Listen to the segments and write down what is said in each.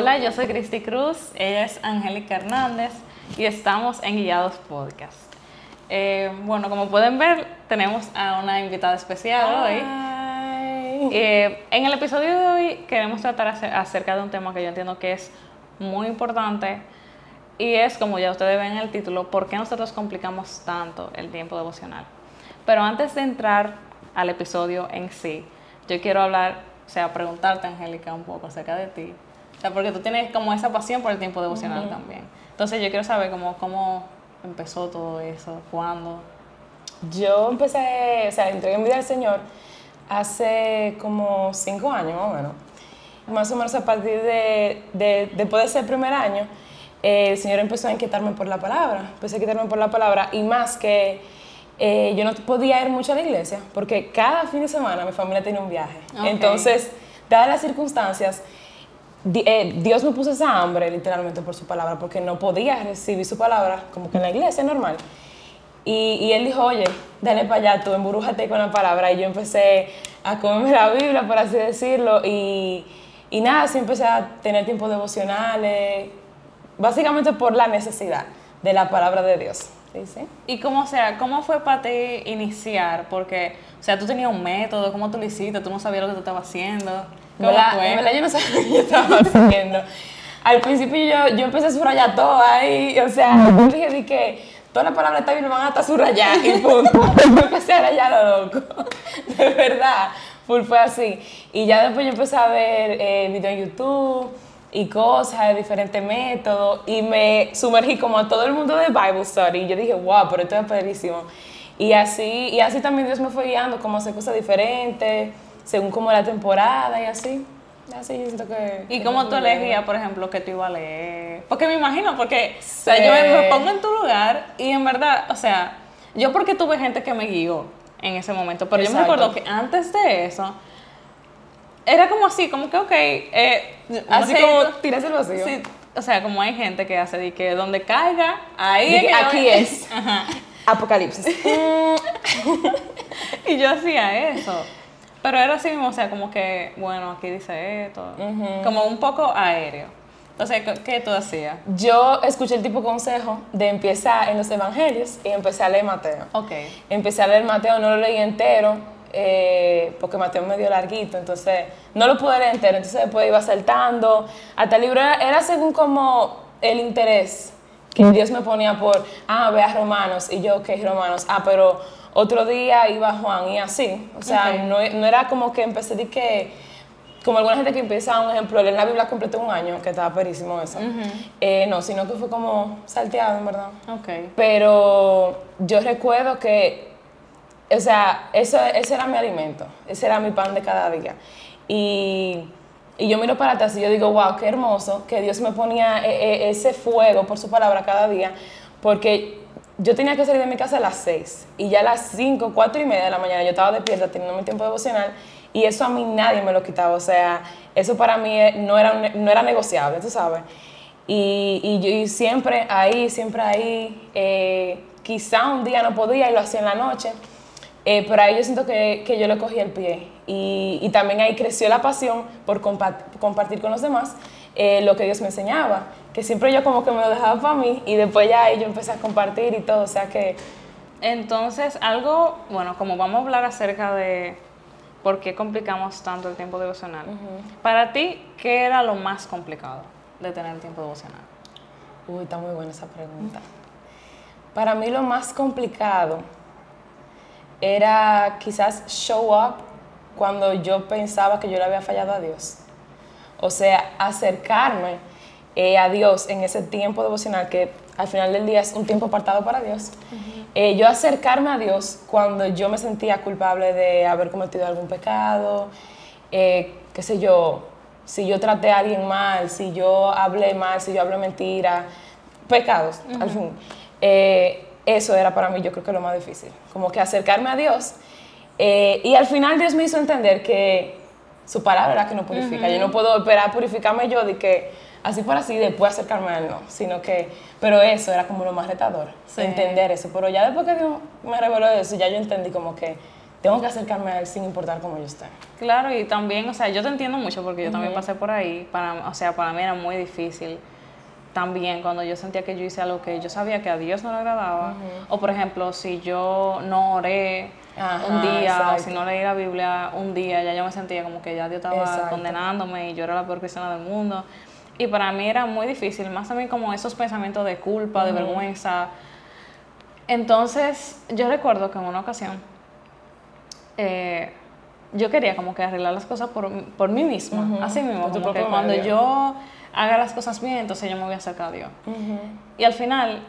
Hola, yo soy Cristi Cruz, ella es Angélica Hernández y estamos en Guiados Podcast. Eh, bueno, como pueden ver, tenemos a una invitada especial hoy. Eh, en el episodio de hoy queremos tratar acerca de un tema que yo entiendo que es muy importante y es, como ya ustedes ven en el título, ¿por qué nosotros complicamos tanto el tiempo devocional? Pero antes de entrar al episodio en sí, yo quiero hablar, o sea, preguntarte, Angélica, un poco acerca de ti. O sea, porque tú tienes como esa pasión por el tiempo devocional también. Entonces yo quiero saber cómo, cómo empezó todo eso, cuándo. Yo empecé, o sea, entregué mi vida al Señor hace como cinco años más o menos. Más o menos a partir de, de después de ese primer año, el Señor empezó a inquietarme por la palabra, empecé a inquietarme por la palabra y más que eh, yo no podía ir mucho a la iglesia porque cada fin de semana mi familia tenía un viaje. Entonces, dadas las circunstancias, eh, Dios me puso esa hambre literalmente por su palabra porque no podía recibir su palabra como que en la iglesia normal. Y, él dijo, oye, dale para allá, tú emburújate con la palabra. Y yo empecé a comerme la Biblia, por así decirlo. Y, y nada, así empecé a tener tiempos devocionales, básicamente por la necesidad de la palabra de Dios. Sí, sí. ¿Y cómo, sea, cómo fue para ti iniciar? Porque, o sea, tú tenías un método, ¿cómo tú lo hiciste? ¿Tú no sabías lo que tú estabas haciendo? ¿Cómo fue? verdad yo no sabía lo que yo estaba haciendo. Al principio yo, yo empecé a subrayar todo ahí, o sea, yo dije que todas las palabras está bien, van a estar subrayadas y punto. yo empecé a rayar lo loco, de verdad, full fue así. Y ya después yo empecé a ver eh, videos en YouTube y cosas de diferentes métodos y me sumergí como a todo el mundo de Bible Study y yo dije, wow, pero esto es perísimo. Y así, y así también Dios me fue guiando, como hacer cosas diferentes, según como la temporada y así. Así siento que... ¿Y cómo tú elegías, por ejemplo, que tú ibas a leer? Porque me imagino, porque o sea, yo me pongo en tu lugar y en verdad, o sea, yo porque tuve gente que me guió en ese momento, pero yo me acuerdo que antes de eso, era como así, como que, ok, eh, así como tiras el vacío. Sí, o sea, como hay gente que hace de que donde caiga, ahí aquí es. Apocalipsis. y yo hacía eso. Pero era así mismo, o sea, como que, bueno, aquí dice esto. Como un poco aéreo. Entonces, ¿qué tú hacías? Yo escuché el tipo consejo de empezar en los evangelios y empecé a leer Mateo. Ok. Empecé a leer Mateo, no lo leí entero, eh, porque Mateo es medio larguito, entonces no lo pude leer entero, entonces después iba saltando. Hasta el libro era, según como el interés que Dios me ponía por, ah, ve a Romanos, y yo, ¿qué Romanos? Ah, pero otro día iba Juan y así. O sea, no, no, era como que empecé de que, como alguna gente que empieza, un ejemplo, leer la Biblia completa un año, que estaba perísimo eso. Eh, no, sino que fue como salteado, en verdad. Okay. Pero yo recuerdo que, o sea, eso, ese era mi alimento, ese era mi pan de cada día. Y, y yo miro para atrás y yo digo, wow, qué hermoso que Dios me ponía e, e, ese fuego por su palabra cada día, porque yo tenía que salir de mi casa a las 6 y ya a las 5, 4 y media de la mañana yo estaba despierta teniendo mi tiempo devocional y eso a mí nadie me lo quitaba, o sea, eso para mí no era, no era negociable, tú sabes. Y, y yo siempre ahí, siempre ahí, eh, quizá un día no podía y lo hacía en la noche, eh, pero ahí yo siento que, que, yo le cogí el pie y, y, también ahí creció la pasión por compartir con los demás eh, lo que Dios me enseñaba, que siempre yo como que me lo dejaba para mí y después ya ahí yo empecé a compartir y todo, o sea que... Entonces, algo, bueno, como vamos a hablar acerca de por qué complicamos tanto el tiempo devocional, para ti, ¿qué era lo más complicado de tener el tiempo devocional? Uy, está muy buena esa pregunta. Para mí lo más complicado era quizás show up cuando yo pensaba que yo le había fallado a Dios. O sea, acercarme eh, a Dios en ese tiempo devocional que al final del día es un tiempo apartado para Dios. Eh, yo acercarme a Dios cuando yo me sentía culpable de haber cometido algún pecado, eh, qué sé yo, si yo traté a alguien mal, si yo hablé mal, si yo hablé mentira, pecados, al fin. Eso era para mí yo creo que lo más difícil, como que acercarme a Dios. y al final Dios me hizo entender que su palabra es la que nos purifica. Yo no puedo esperar purificarme yo de que así por así después acercarme a él, no. Sino que, pero eso era como lo más retador, entender eso. Pero ya después que Dios me reveló eso, ya yo entendí como que tengo que acercarme a Él sin importar cómo yo esté. Claro, y también, o sea, yo te entiendo mucho porque yo también pasé por ahí. Para, o sea, para mí era muy difícil también cuando yo sentía que yo hice algo que yo sabía que a Dios no le agradaba. O por ejemplo, si yo no oré un día, o si no leí la Biblia un día, ya yo me sentía como que ya Dios estaba condenándome y yo era la peor cristiana del mundo. Y para mí era muy difícil, más también como esos pensamientos de culpa, de vergüenza. Entonces, yo recuerdo que en una ocasión, eh, yo quería como que arreglar las cosas por, por mí misma, así mismo, como que cuando yo haga las cosas bien, entonces yo me voy a acercar a Dios. Y al final,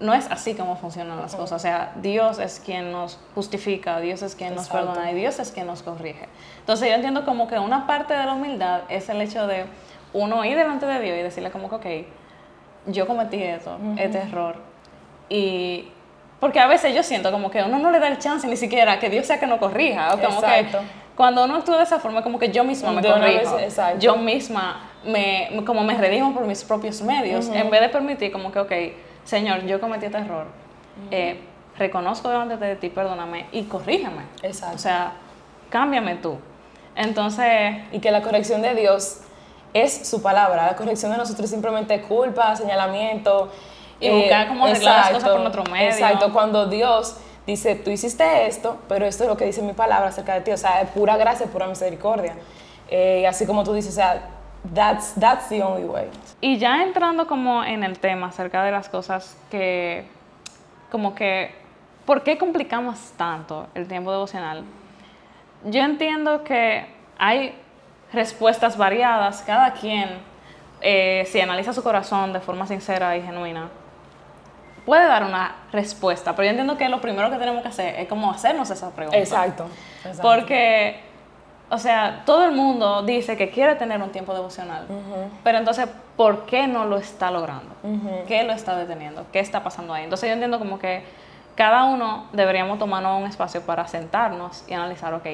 no es así como funcionan las cosas. O sea, Dios es quien nos justifica, Dios es quien nos perdona y Dios es quien nos corrige. Entonces yo entiendo como que una parte de la humildad es el hecho de uno ir delante de Dios y decirle como que, ok, yo cometí esto, este error. Y porque a veces yo siento como que uno no le da el chance ni siquiera que Dios sea que no corrija. O como que cuando uno actúa de esa forma, como que yo misma me corrijo. yo misma me, como me redimo por mis propios medios, en vez de permitir como que, ok, Señor, yo cometí este error. Eh, reconozco delante de ti, perdóname y corrígeme. Exacto. O sea, cámbiame tú. Entonces... Y que la corrección de Dios es su palabra. La corrección de nosotros es simplemente culpa, señalamiento. Y buscar cómo arreglar las cosas por otro medio. Exacto. Cuando Dios dice, tú hiciste esto, pero esto es lo que dice mi palabra acerca de ti. O sea, es pura gracia, pura misericordia. Eh, así como tú dices, o sea, That's, that's the only way. Y ya entrando como en el tema acerca de las cosas que, como que, ¿por qué complicamos tanto el tiempo devocional? Yo entiendo que hay respuestas variadas, cada quien, eh, si analiza su corazón de forma sincera y genuina, puede dar una respuesta, pero yo entiendo que lo primero que tenemos que hacer es como hacernos esa pregunta. Exacto. exacto. Porque o sea, todo el mundo dice que quiere tener un tiempo devocional, pero entonces, ¿por qué no lo está logrando? ¿Qué lo está deteniendo? ¿Qué está pasando ahí? Entonces yo entiendo como que cada uno deberíamos tomarnos un espacio para sentarnos y analizar, ok,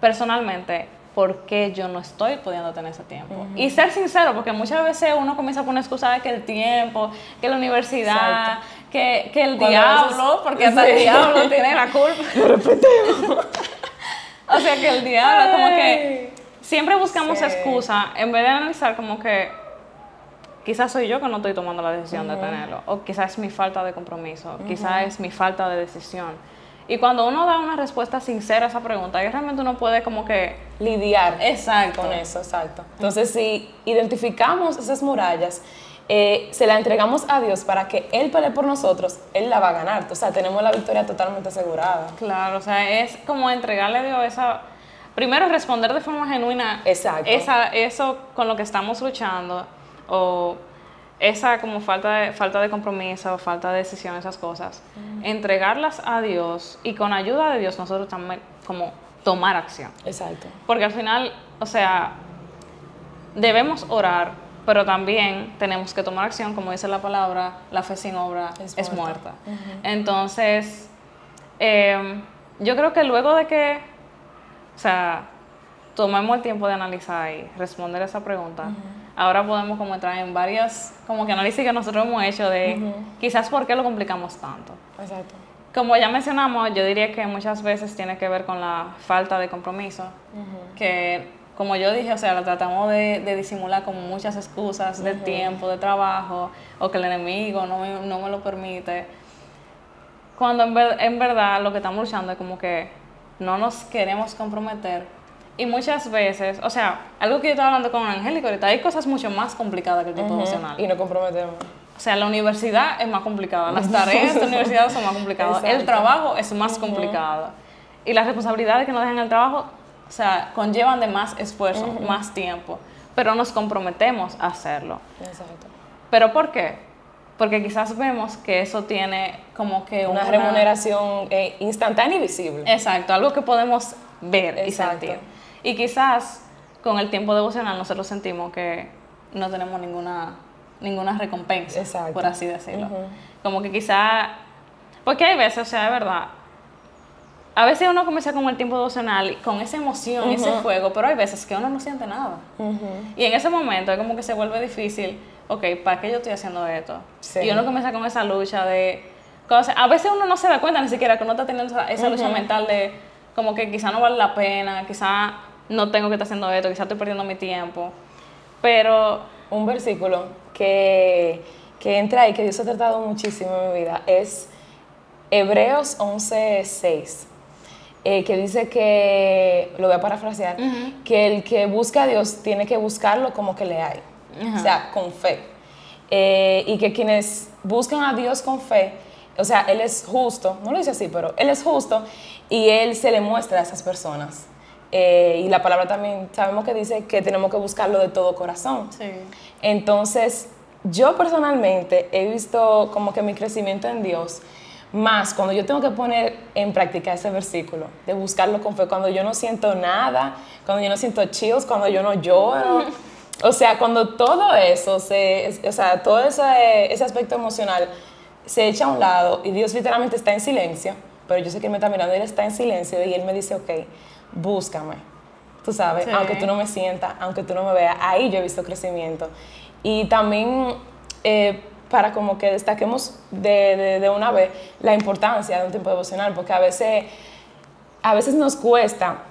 personalmente, ¿por qué yo no estoy pudiendo tener ese tiempo? Y ser sincero, porque muchas veces uno comienza a poner excusa de que el tiempo, que la universidad, que, que, el diablo, porque hasta el diablo tiene la culpa. O sea que el diablo, como que siempre buscamos excusa en vez de analizar como que quizás soy yo que no estoy tomando la decisión de tenerlo, o quizás es mi falta de compromiso, quizás es mi falta de decisión. Y cuando uno da una respuesta sincera a esa pregunta, ahí realmente uno puede como que lidiar exacto. con eso, exacto. Entonces, si identificamos esas murallas, eh, se la entregamos a Dios para que Él pelee por nosotros, Él la va a ganar. O sea, tenemos la victoria totalmente asegurada. Claro, o sea, es como entregarle a Dios esa... Primero, responder de forma genuina Exacto. Esa, eso con lo que estamos luchando o esa como falta de, falta de compromiso, falta de decisión, esas cosas. Entregarlas a Dios y con ayuda de Dios nosotros también como tomar acción. Exacto. Porque al final, o sea, debemos orar pero también tenemos que tomar acción, como dice la palabra, la fe sin obra es, muerta. Entonces, em, yo creo que luego de que, o sea, tomemos el tiempo de analizar y responder esa pregunta, ahora podemos como entrar en varias, como que análisis que nosotros hemos hecho de quizás por qué lo complicamos tanto. Exacto. Como ya mencionamos, yo diría que muchas veces tiene que ver con la falta de compromiso, que como yo dije, o sea, la tratamos de, disimular con muchas excusas de tiempo, de trabajo, o que el enemigo no me, no me lo permite. Cuando en, en, verdad lo que estamos luchando es como que no nos queremos comprometer. Y muchas veces, o sea, algo que yo estaba hablando con Angélica ahorita, hay cosas mucho más complicadas que el tiempo emocional. Y no comprometemos. O sea, la universidad es más complicada, las tareas de la universidad son más complicadas, el trabajo es más complicado. Y las responsabilidades que nos dejan el trabajo o sea, conllevan de más esfuerzo, más tiempo, pero nos comprometemos a hacerlo. Exacto. ¿Pero por qué? Porque quizás vemos que eso tiene como que una, remuneración eh, instantánea y visible. Exacto, algo que podemos ver y sentir. Y quizás con el tiempo devocional nosotros sentimos que no tenemos ninguna, ninguna recompensa, por así decirlo. Como que quizás, porque hay veces, o sea, de verdad, a veces uno comienza con el tiempo devocional con esa emoción, ese fuego, pero hay veces que uno no siente nada. Y en ese momento es como que se vuelve difícil, ok, ¿para qué yo estoy haciendo esto? Y uno comienza con esa lucha de cosas. A veces uno no se da cuenta ni siquiera que uno está teniendo esa, lucha mental de, como que quizá no vale la pena, quizá no tengo que estar haciendo esto, quizá estoy perdiendo mi tiempo. Pero un versículo que, que entra ahí, que Dios ha tratado muchísimo en mi vida, es Hebreos 11:6. Eh, que dice que, lo voy a parafrasear, que el que busca a Dios tiene que buscarlo como que le hay, o sea, con fe. Eh, y que quienes buscan a Dios con fe, o sea, Él es justo, no lo dice así, pero Él es justo y Él se le muestra a esas personas. Eh, y la palabra también sabemos que dice que tenemos que buscarlo de todo corazón. Sí. Entonces, yo personalmente he visto como que mi crecimiento en Dios más cuando yo tengo que poner en práctica ese versículo, de buscarlo con fe, cuando yo no siento nada, cuando yo no siento chills, cuando yo no lloro. O sea, cuando todo eso, se, o sea, todo ese, ese aspecto emocional se echa a un lado y Dios literalmente está en silencio, pero yo sé que Él me está mirando, Él está en silencio y Él me dice, ok, búscame. Tú sabes, aunque tú no me sientas, aunque tú no me veas, ahí yo he visto crecimiento. Y también eh, para como que destaquemos de, de, una vez la importancia de un tiempo devocional, porque a veces, a veces nos cuesta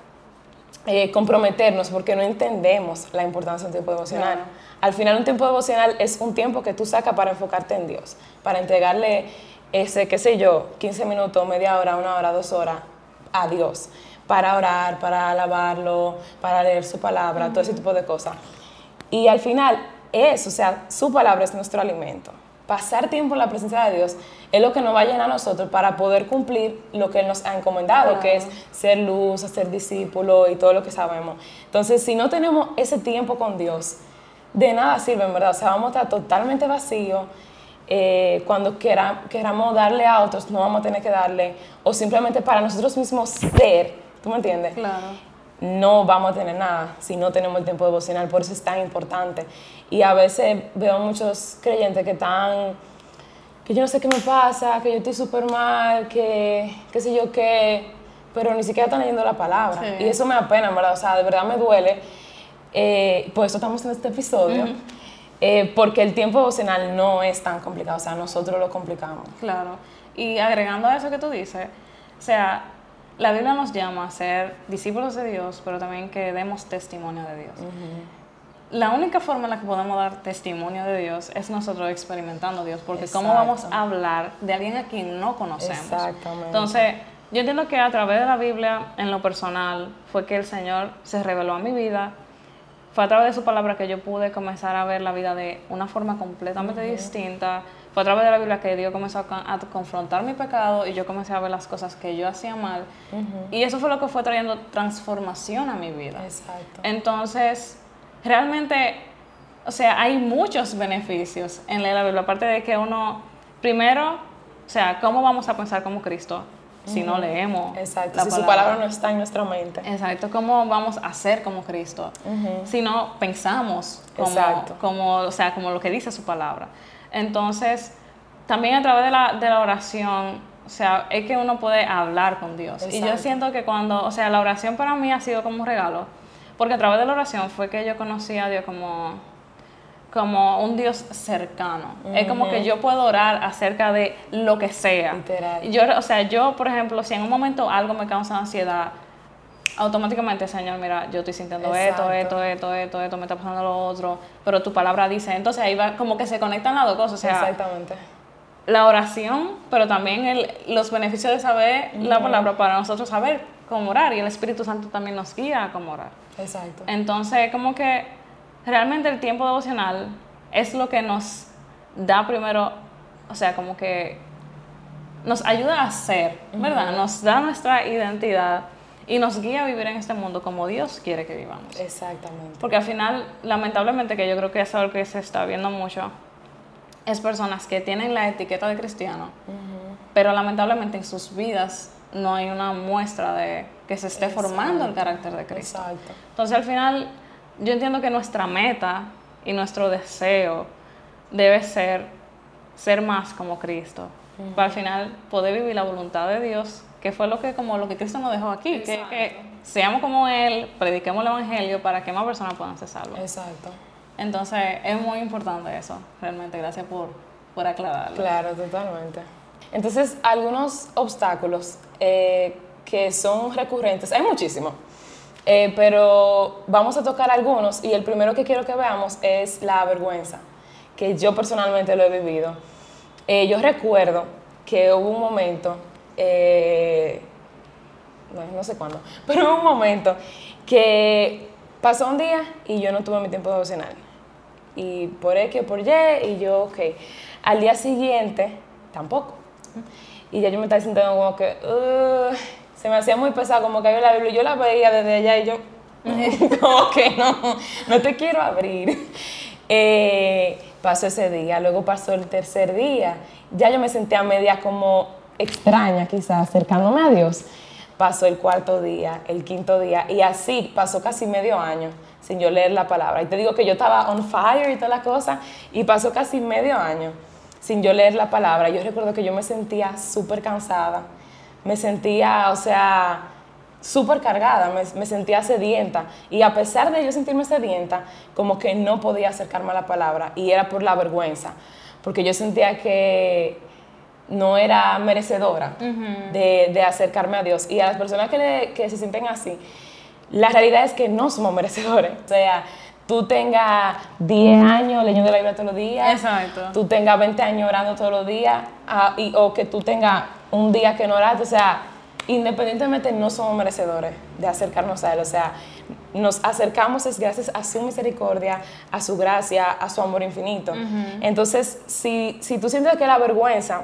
eh, comprometernos porque no entendemos la importancia de un tiempo devocional. Al final un tiempo devocional es un tiempo que tú sacas para enfocarte en Dios, para entregarle ese, qué sé yo, 15 minutos, media hora, una hora, dos horas a Dios, para orar, para alabarlo, para leer su palabra, todo ese tipo de cosas. Y al final es, o sea, su palabra es nuestro alimento pasar tiempo en la presencia de Dios es lo que nos va a llenar a nosotros para poder cumplir lo que Él nos ha encomendado, que es ser luz, ser discípulo y todo lo que sabemos. Entonces, si no tenemos ese tiempo con Dios, de nada sirve, en verdad. O sea, vamos a estar totalmente vacíos. Eh, cuando queramos darle a otros, no vamos a tener que darle. O simplemente para nosotros mismos ser, ¿tú me entiendes? Claro. No vamos a tener nada si no tenemos el tiempo devocional. Por eso es tan importante. Y a veces veo muchos creyentes que están, que yo no sé qué me pasa, que yo estoy súper mal, que qué sé yo qué, pero ni siquiera están leyendo la palabra. Y eso me apena, ¿verdad? O sea, de verdad me duele. Eh, por eso estamos en este episodio. Eh, porque el tiempo devocional no es tan complicado, o sea, nosotros lo complicamos. Claro. Y agregando a eso que tú dices, o sea, la Biblia nos llama a ser discípulos de Dios, pero también que demos testimonio de Dios la única forma en la que podemos dar testimonio de Dios es nosotros experimentando a Dios, porque ¿cómo vamos a hablar de alguien a quien no conocemos? Exactamente. Entonces, yo entiendo que a través de la Biblia, en lo personal, fue que el Señor se reveló a mi vida. Fue a través de su palabra que yo pude comenzar a ver la vida de una forma completamente distinta. Fue a través de la Biblia que Dios comenzó a, confrontar mi pecado y yo comencé a ver las cosas que yo hacía mal. Y eso fue lo que fue trayendo transformación a mi vida. Exacto. Entonces, realmente, o sea, hay muchos beneficios en leer la Biblia, aparte de que uno, primero, o sea, ¿cómo vamos a pensar como Cristo si no leemos? Exacto, si su palabra no está en nuestra mente. Exacto, ¿cómo vamos a ser como Cristo si no pensamos como, como, o sea, como lo que dice su palabra? Entonces, también a través de la, de la oración, o sea, es que uno puede hablar con Dios. Y yo siento que cuando, o sea, la oración para mí ha sido como un regalo porque a través de la oración fue que yo conocí a Dios como, como un Dios cercano. Es como que yo puedo orar acerca de lo que sea. Yo, o sea, yo, por ejemplo, si en un momento algo me causa ansiedad, automáticamente, Señor, mira, yo estoy sintiendo esto, esto, esto, esto, esto, me está pasando lo otro, pero tu palabra dice, entonces ahí va, como que se conectan las dos cosas. O sea, Exactamente. La oración, pero también el, los beneficios de saber la palabra para nosotros saber cómo orar y el Espíritu Santo también nos guía a cómo orar. Exacto. Entonces, como que realmente el tiempo devocional es lo que nos da primero, o sea, como que nos ayuda a ser, ¿verdad? Nos da nuestra identidad y nos guía a vivir en este mundo como Dios quiere que vivamos. Exactamente. Porque al final, lamentablemente, que yo creo que es algo que se está viendo mucho, es personas que tienen la etiqueta de cristiano, pero lamentablemente en sus vidas no hay una muestra de que se esté formando el carácter de Cristo. Exacto. Entonces al final yo entiendo que nuestra meta y nuestro deseo debe ser ser más como Cristo. Para al final poder vivir la voluntad de Dios, que fue lo que como lo que Cristo nos dejó aquí, que, seamos como Él, prediquemos el Evangelio para que más personas puedan ser salvas. Exacto. Entonces es muy importante eso, realmente. Gracias por, por aclararlo. Claro, totalmente. Entonces, algunos obstáculos eh, que son recurrentes. Hay muchísimos. Eh, pero vamos a tocar algunos y el primero que quiero que veamos es la vergüenza, que yo personalmente lo he vivido. Eh, yo recuerdo que hubo un momento, eh, no, sé cuándo, pero un momento que pasó un día y yo no tuve mi tiempo devocional. Y por X o por Y, y yo, ok. Al día siguiente, tampoco. Y ya yo me estaba sintiendo como que, se me hacía muy pesado, como que había la Biblia. Yo la veía desde allá y yo, como que no, no te quiero abrir. Eh, pasó ese día, luego pasó el tercer día. Ya yo me sentía media como extraña, quizás, acercándome a Dios. Pasó el cuarto día, el quinto día, y así pasó casi medio año sin yo leer la palabra. Y te digo que yo estaba on fire y toda la cosa, y pasó casi medio año sin yo leer la palabra. Yo recuerdo que yo me sentía súper cansada, me sentía, o sea, súper cargada, me, sentía sedienta. Y a pesar de yo sentirme sedienta, como que no podía acercarme a la palabra, y era por la vergüenza, porque yo sentía que no era merecedora de, acercarme a Dios. Y a las personas que, que se sienten así, la realidad es que no somos merecedores. O sea, tú tengas 10 años leyendo la Biblia todos los días, Exacto. tú tengas 20 años orando todos los días, ah, y, o que tú tengas un día que no oraste, o sea, independientemente no somos merecedores de acercarnos a Él, o sea, nos acercamos es gracias a su misericordia, a su gracia, a su amor infinito. Entonces, si, si, tú sientes que la vergüenza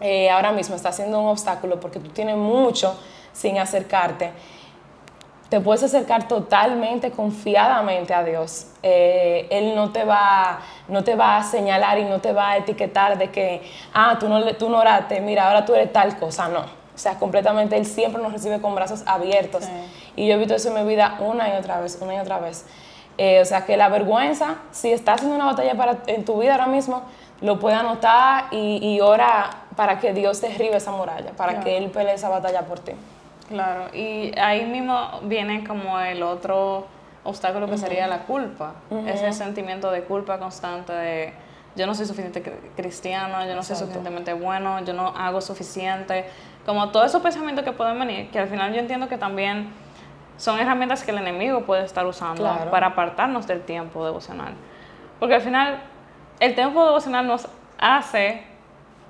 eh, ahora mismo está siendo un obstáculo porque tú tienes mucho sin acercarte, te puedes acercar totalmente, confiadamente a Dios. Eh, él no te, va, no te va a señalar y no te va a etiquetar de que, ah, tú no, tú no oraste, mira, ahora tú eres tal cosa. No. O sea, completamente, Él siempre nos recibe con brazos abiertos. Y yo he visto eso en mi vida una y otra vez, una y otra vez. Eh, o sea, que la vergüenza, si estás haciendo una batalla para, en tu vida ahora mismo, lo puedes anotar y, y ora para que Dios derribe esa muralla, para que Él pelee esa batalla por ti. Claro, y ahí mismo viene como el otro obstáculo que sería la culpa, ese sentimiento de culpa constante de yo no soy suficiente cristiano, yo no soy suficientemente bueno, yo no hago suficiente, como todos esos pensamientos que pueden venir, que al final yo entiendo que también son herramientas que el enemigo puede estar usando para apartarnos del tiempo devocional. Porque al final el tiempo devocional nos hace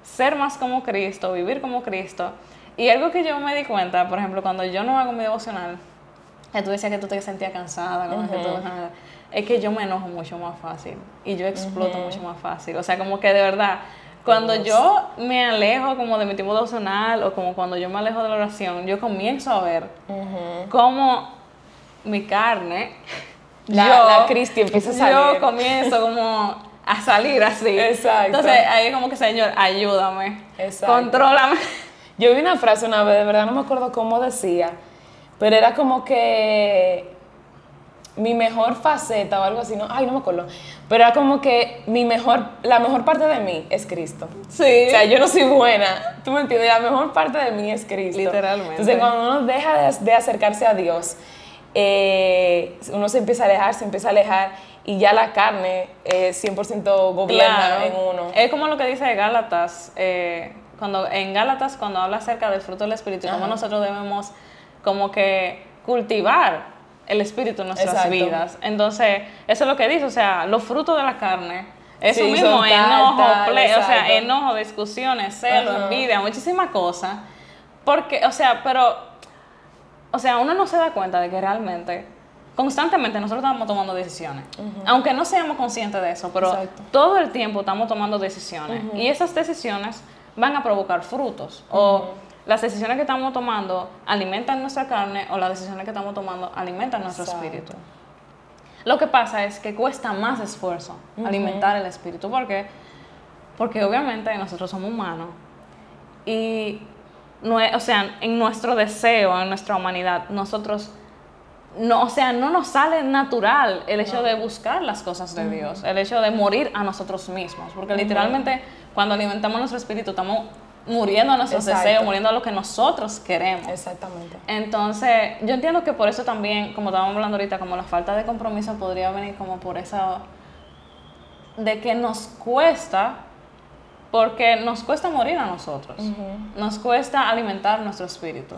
ser más como Cristo, vivir como Cristo, y algo que yo me di cuenta, por ejemplo, cuando yo no hago mi devocional, que tú decías que tú te sentías cansada, es que yo me enojo mucho más fácil y yo exploto mucho más fácil. O sea, como que de verdad, cuando yo me alejo como de mi tiempo devocional o como cuando yo me alejo de la oración, yo comienzo a ver cómo mi carne, la, yo, la Cristi empieza a salir. Yo comienzo como a salir así. Exacto. Entonces ahí es como que, Señor, ayúdame. Exacto. Contrólame. Yo vi una frase una vez, de verdad no me acuerdo cómo decía, pero era como que mi mejor faceta o algo así, no, ay, no me acuerdo, pero era como que mi mejor, la mejor parte de mí es Cristo. Sí. O sea, yo no soy buena, tú me entiendes, la mejor parte de mí es Cristo. Literalmente. Entonces, cuando uno deja de, acercarse a Dios, eh, uno se empieza a alejar, se empieza a alejar y ya la carne eh, 100% gobierna en uno. Es como lo que dice Gálatas, eh, cuando en Gálatas, cuando habla acerca del fruto del Espíritu, cómo nosotros debemos como que cultivar el Espíritu en nuestras vidas. Entonces, eso es lo que dice, o sea, los frutos de la carne, eso mismo, enojo, o sea, enojo, discusiones, celo, envidia, muchísimas cosas. Porque, o sea, pero, o sea, uno no se da cuenta de que realmente constantemente nosotros estamos tomando decisiones. Aunque no seamos conscientes de eso, pero todo el tiempo estamos tomando decisiones. Y esas decisiones van a provocar frutos. O las decisiones que estamos tomando alimentan nuestra carne o las decisiones que estamos tomando alimentan nuestro espíritu. Lo que pasa es que cuesta más esfuerzo alimentar el espíritu. ¿Por qué? Porque obviamente nosotros somos humanos y, no, o sea, en nuestro deseo, en nuestra humanidad, nosotros no, o sea, no nos sale natural el hecho de buscar las cosas de Dios, el hecho de morir a nosotros mismos, porque literalmente cuando alimentamos nuestro espíritu estamos muriendo a nuestros deseos, muriendo a lo que nosotros queremos. Exactamente. Entonces, yo entiendo que por eso también, como estábamos hablando ahorita, como la falta de compromiso podría venir como por esa de que nos cuesta porque nos cuesta morir a nosotros, nos cuesta alimentar nuestro espíritu.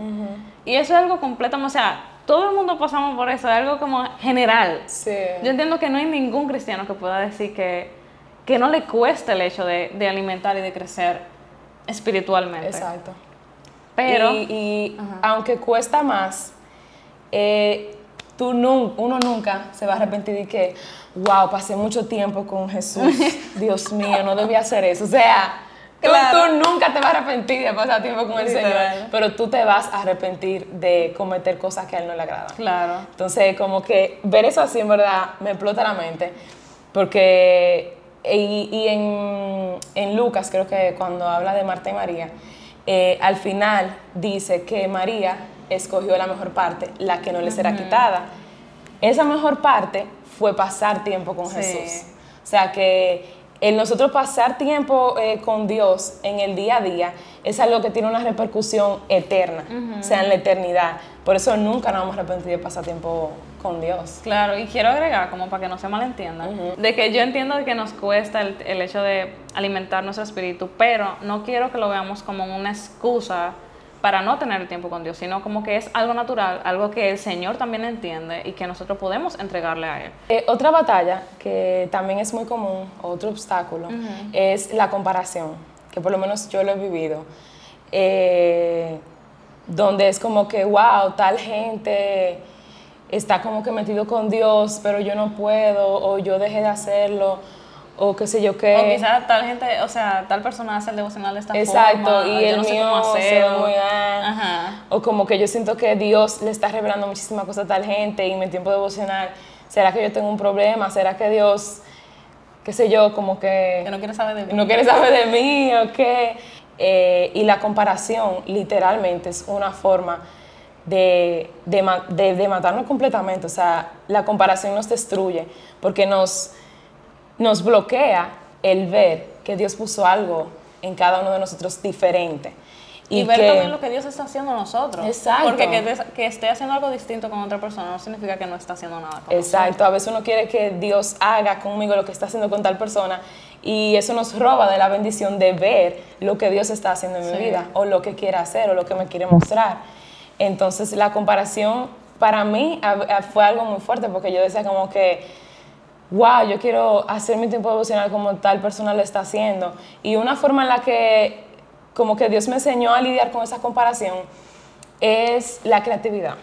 Y eso es algo completamente, o sea, todo el mundo pasamos por eso, es algo como general. Yo entiendo que no hay ningún cristiano que pueda decir que, que no le cuesta el hecho de, de alimentar y de crecer espiritualmente. Exacto. Pero, y, aunque cuesta más, eh, tú uno nunca se va a arrepentir de que, wow, pasé mucho tiempo con Jesús, Dios mío, no debía hacer eso. O sea, tú, nunca te vas a arrepentir de pasar tiempo con el Señor, pero tú te vas a arrepentir de cometer cosas que a Él no le agradan. Claro. Entonces, como que ver eso así, en verdad, me explota la mente, porque, y, en, en Lucas, creo que cuando habla de Marta y María, eh, al final dice que María escogió la mejor parte, la que no le será quitada. Esa mejor parte fue pasar tiempo con Jesús. O sea que el nosotros pasar tiempo eh, con Dios en el día a día es algo que tiene una repercusión eterna, o sea, en la eternidad. Por eso nunca nos vamos a arrepentir de pasar tiempo con Dios. Claro, y quiero agregar, como para que no se malentienda, de que yo entiendo que nos cuesta el, el, hecho de alimentar nuestro espíritu, pero no quiero que lo veamos como una excusa para no tener tiempo con Dios, sino como que es algo natural, algo que el Señor también entiende y que nosotros podemos entregarle a Él. Eh, otra batalla que también es muy común, otro obstáculo, es la comparación, que por lo menos yo lo he vivido, eh, donde es como que, wow, tal gente está como que metido con Dios, pero yo no puedo, o yo dejé de hacerlo, o qué sé yo qué. O quizás tal gente, o sea, tal persona hace el devocional de esta Exacto, forma. Exacto, y el mío se muy Ajá. O como que yo siento que Dios le está revelando muchísimas cosas a tal gente y mi tiempo devocional, ¿será que yo tengo un problema? ¿Será que Dios, qué sé yo, como que... Que no quiere saber de mí. No quiere saber de mí o qué. Eh, y la comparación literalmente es una forma de, de, de, matarnos completamente. O sea, la comparación nos destruye porque nos, nos bloquea el ver que Dios puso algo en cada uno de nosotros diferente. Y, ver también lo que Dios está haciendo a nosotros. Exacto. Porque que, que, esté haciendo algo distinto con otra persona no significa que no está haciendo nada con Exacto. A veces uno quiere que Dios haga conmigo lo que está haciendo con tal persona y eso nos roba de la bendición de ver lo que Dios está haciendo en mi vida o lo que quiere hacer o lo que me quiere mostrar. Entonces la comparación para mí fue algo muy fuerte porque yo decía como que, wow, yo quiero hacer mi tiempo devocional como tal persona lo está haciendo. Y una forma en la que como que Dios me enseñó a lidiar con esa comparación es la creatividad.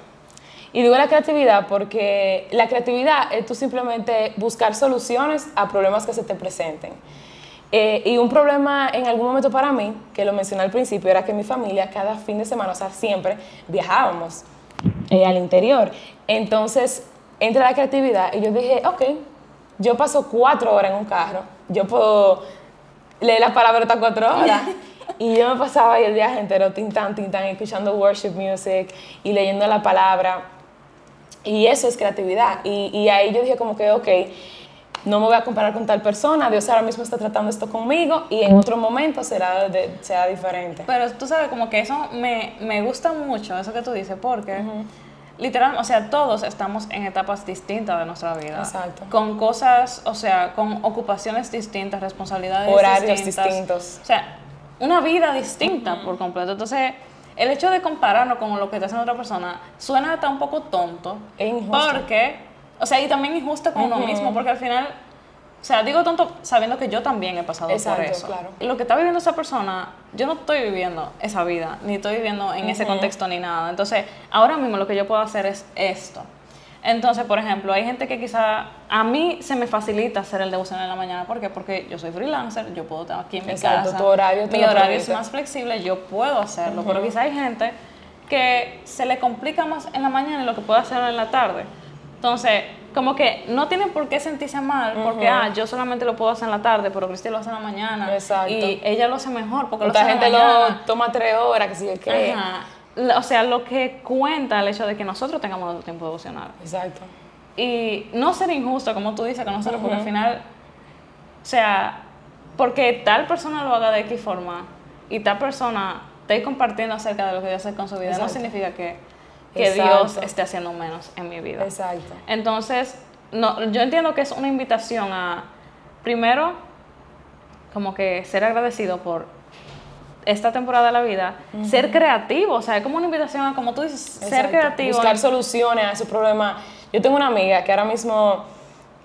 Y digo la creatividad porque la creatividad es tú simplemente buscar soluciones a problemas que se te presenten. Eh, y un problema en algún momento para mí, que lo mencioné al principio, era que mi familia cada fin de semana, o sea, siempre viajábamos eh, al interior. Entonces, entra la creatividad y yo dije, ok, yo paso cuatro horas en un carro, yo puedo leer la palabra hasta cuatro horas. y yo me pasaba ahí el viaje entero, tintán, tintán, escuchando worship music y leyendo la palabra. Y eso es creatividad. Y, y ahí yo dije como que, ok, no me voy a comparar con tal persona, Dios ahora mismo está tratando esto conmigo y en otro momento será, será diferente. Pero tú sabes, como que eso me, me gusta mucho, eso que tú dices, porque literal, o sea, todos estamos en etapas distintas de nuestra vida. Exacto. Con cosas, o sea, con ocupaciones distintas, responsabilidades Horarios distintos. O sea, una vida distinta por completo. Entonces, el hecho de compararnos con lo que está haciendo otra persona suena hasta un poco tonto. Es injusto. Porque o sea, y también injusto con uno mismo, porque al final, o sea, digo tonto sabiendo que yo también he pasado por eso. Claro. Lo que está viviendo esa persona, yo no estoy viviendo esa vida, ni estoy viviendo en ese contexto ni nada. Entonces, ahora mismo lo que yo puedo hacer es esto. Entonces, por ejemplo, hay gente que quizá a mí se me facilita hacer el devocional en la mañana. ¿Por qué? Porque yo soy freelancer, yo puedo estar aquí en mi Exacto, Tu horario mi horario es más flexible, yo puedo hacerlo. Pero quizá hay gente que se le complica más en la mañana de lo que puede hacer en la tarde. Entonces, como que no tienen por qué sentirse mal, porque, ah, yo solamente lo puedo hacer en la tarde, pero Cristi lo hace en la mañana. Exacto. Y ella lo hace mejor, porque lo gente lo toma tres horas, que sigue que... O sea, lo que cuenta el hecho de que nosotros tengamos nuestro tiempo devocional. Exacto. Y no ser injusto, como tú dices, con nosotros, porque al final, o sea, porque tal persona lo haga de X forma y tal persona esté compartiendo acerca de lo que Dios hace con su vida, no significa que que Dios esté haciendo menos en mi vida. Exacto. Entonces, no, yo entiendo que es una invitación a, primero, como que ser agradecido por esta temporada de la vida, ser creativo, o sea, es como una invitación a, como tú dices, ser creativo. Buscar soluciones a esos problemas. Yo tengo una amiga que ahora mismo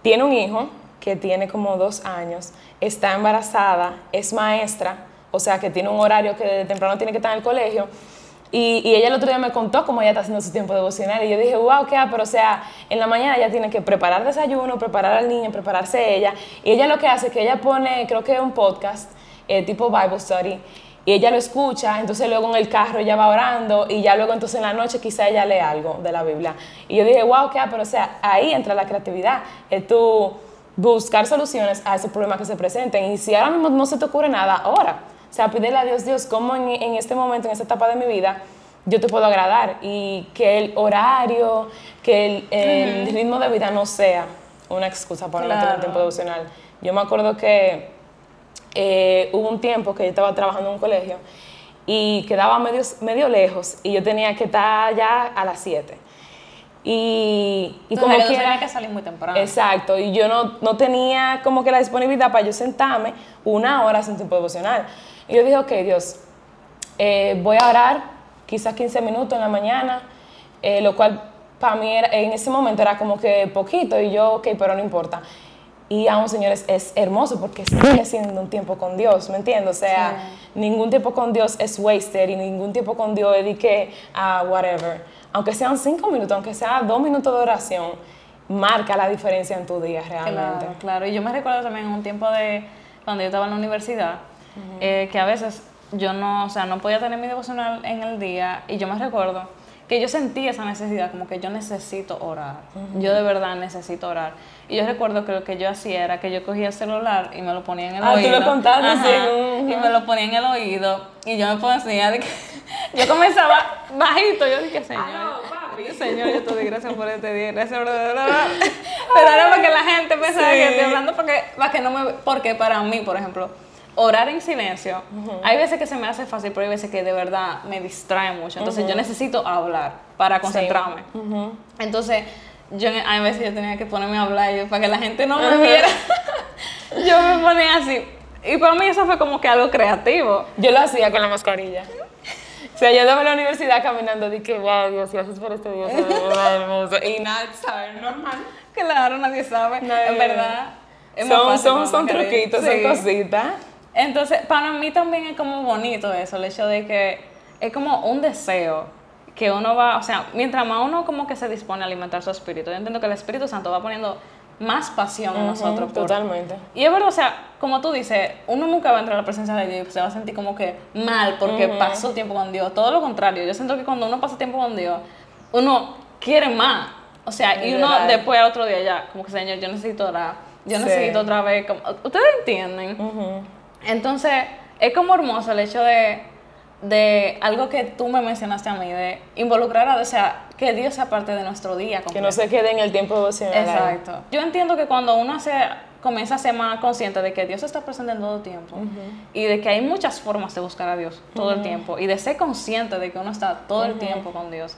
tiene un hijo que tiene como dos años, está embarazada, es maestra, o sea, que tiene un horario que de temprano tiene que estar en el colegio. Y, y ella el otro día me contó cómo ella está haciendo su tiempo devocional y yo dije, wow, qué, pero o sea, en la mañana ella tiene que preparar desayuno, preparar al niño, prepararse ella. Y ella lo que hace es que ella pone, creo que un podcast, eh, tipo Bible Study, y ella lo escucha, entonces luego en el carro ella va orando y ya luego entonces en la noche quizá ella lee algo de la Biblia. Y yo dije, wow, qué, pero o sea, ahí entra la creatividad, es tú buscar soluciones a esos problemas que se presenten. Y si ahora mismo no se te ocurre nada, ahora. O sea, pídele a Dios, Dios, cómo en, en este momento, en esta etapa de mi vida, yo te puedo agradar y que el horario, que el, el ritmo de vida no sea una excusa para no tener Claro. tiempo devocional. Yo me acuerdo que eh, hubo un tiempo que yo estaba trabajando en un colegio y quedaba medio, medio lejos y yo tenía que estar ya a las 7. Y, y Entonces, como quiera- tenías que salir muy temprano. Exacto, y yo no, no tenía como que la disponibilidad para yo sentarme una hora sin tiempo devocional. Y yo dije, ok, Dios, eh, voy a orar quizás 15 minutos en la mañana, eh, lo cual para mí era- en ese momento era como que poquito, y yo, ok, pero no importa. Y aún, señores, es hermoso porque sigue siendo un tiempo con Dios, ¿me entiendes? O sea, ningún tiempo con Dios es wasted y ningún tiempo con Dios es que, ah, whatever. Aunque sean cinco minutos, aunque sea dos minutos de oración, marca la diferencia en tu día realmente. Claro, claro. Y yo me recuerdo también un tiempo de cuando yo estaba en la universidad, eh, que a veces yo no, o sea, no podía tener mi devocional en el día y yo me recuerdo que yo sentí esa necesidad, como que yo necesito orar. Yo de verdad necesito orar. Y yo recuerdo que lo que yo hacía era que yo cogía el celular y me lo ponía en el Ah, tú oído. lo contaste, Ajá, sí. Y me lo ponía en el oído y yo me ponía de que yo comenzaba bajito, yo dije, Señor, Señor, yo te doy gracias por este día, gracias. Pero era para que la gente pensara Sí. que estoy hablando porque, para que no me... Porque para mí, por ejemplo, orar en silencio, hay veces que se me hace fácil, pero hay veces que de verdad me distrae mucho. Entonces yo necesito hablar para concentrarme. Entonces, yo hay veces yo tenía que ponerme a hablar yo, para que la gente no me viera. yo me ponía así. Y para mí eso fue como que algo creativo. Yo lo hacía con la mascarilla. O sea, yo estaba en la universidad caminando que, wow, Dios, gracias por este día, hermoso. Y nada, ¿sabes? Normal. Claro, nadie sabe. Nadie en verdad. es Son, son, son truquitos, Sí. son cositas. Entonces, para mí también es como bonito eso, el hecho de que es como un deseo que uno va, o sea, mientras más uno como que se dispone a alimentar su espíritu, yo entiendo que el Espíritu Santo va poniendo más pasión en nosotros. por- Totalmente. Y es verdad, o sea, como tú dices, uno nunca va a entrar a la presencia de Dios y se va a sentir como que mal porque pasó tiempo con Dios. Todo lo contrario, yo siento que cuando uno pasa tiempo con Dios, uno quiere más. O sea, y uno después al otro día ya, como que Señor, yo necesito orar, yo Sí. necesito otra vez. como- ¿Ustedes entienden? Entonces, es como hermoso el hecho de, de algo que tú me mencionaste a mí, de involucrar a, o sea, que Dios sea parte de nuestro día. Que no se quede en el tiempo devocional. Exacto. Yo entiendo que cuando uno se comienza a ser más consciente de que Dios está presente en todo tiempo y de que hay muchas formas de buscar a Dios todo el tiempo y de ser consciente de que uno está todo el tiempo con Dios,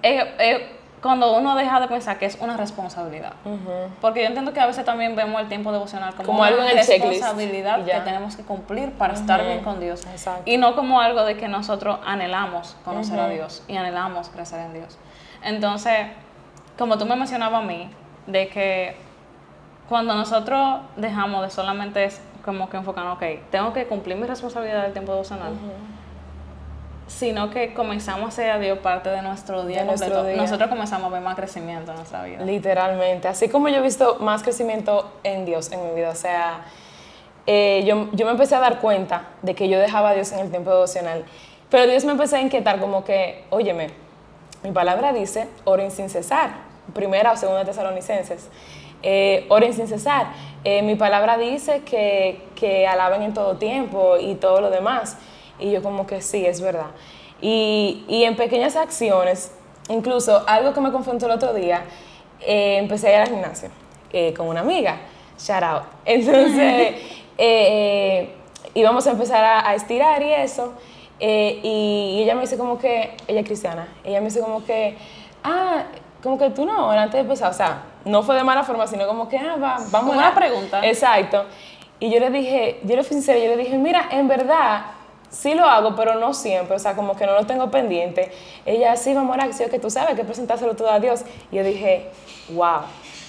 es, es cuando uno deja de pensar que es una responsabilidad. Porque yo entiendo que a veces también vemos el tiempo devocional como, Como una en el responsabilidad que tenemos que cumplir para estar bien con Dios. Exacto. Y no como algo de que nosotros anhelamos conocer a Dios y anhelamos crecer en Dios. Entonces, como tú me mencionabas a mí, de que cuando nosotros dejamos de solamente como que enfocarnos, ok, tengo que cumplir mi responsabilidad del tiempo devocional, sino que comenzamos a hacer a Dios parte de nuestro día De nuestro día. nosotros comenzamos a ver más crecimiento en nuestra vida. Literalmente. Así como yo he visto más crecimiento en Dios en mi vida. O sea, eh, yo, yo me empecé a dar cuenta de que yo dejaba a Dios en el tiempo devocional. Pero Dios me empezó a inquietar como que, óyeme, mi palabra dice, oren sin cesar. Primera o segunda tesalonicenses. Eh, oren sin cesar. Eh, mi palabra dice que, que alaben en todo tiempo y todo lo demás. Y yo como que sí, es verdad. Y, y en pequeñas acciones, incluso algo que me confrontó el otro día, eh, empecé a ir al gimnasio eh, con una amiga, shout out. Entonces, eh, eh, íbamos a empezar a, a estirar y eso, eh, y, ella me dice como que, ella es cristiana, ella me dice como que, ah, como que tú no, antes de empezar, o sea, no fue de mala forma, sino como que, ah, va, vamos a una pregunta. Exacto. Y yo le dije, yo le fui sincera, yo le dije, mira, en verdad, sí lo hago, pero no siempre, o sea, como que no lo tengo pendiente. Ella, sí, a acción que tú sabes que presentárselo todo a Dios. Y yo dije, wow,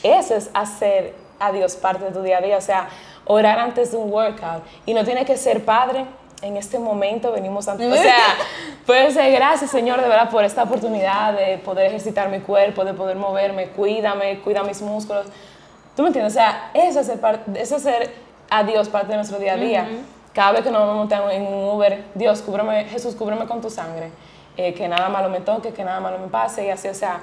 eso es hacer a Dios parte de tu día a día, o sea, orar antes de un workout. Y no tiene que ser padre, en este momento venimos a... O sea, pues gracias Señor de verdad por esta oportunidad de poder ejercitar mi cuerpo, de poder moverme, cuídame, cuida mis músculos. ¿Tú me entiendes? O sea, eso es ser, eso es ser a Dios parte de nuestro día a día. Cada vez que nos montamos en un Uber, Dios, cúbreme, Jesús, cúbreme con tu sangre. Eh, que nada malo me toque, que nada malo me pase y así, o sea,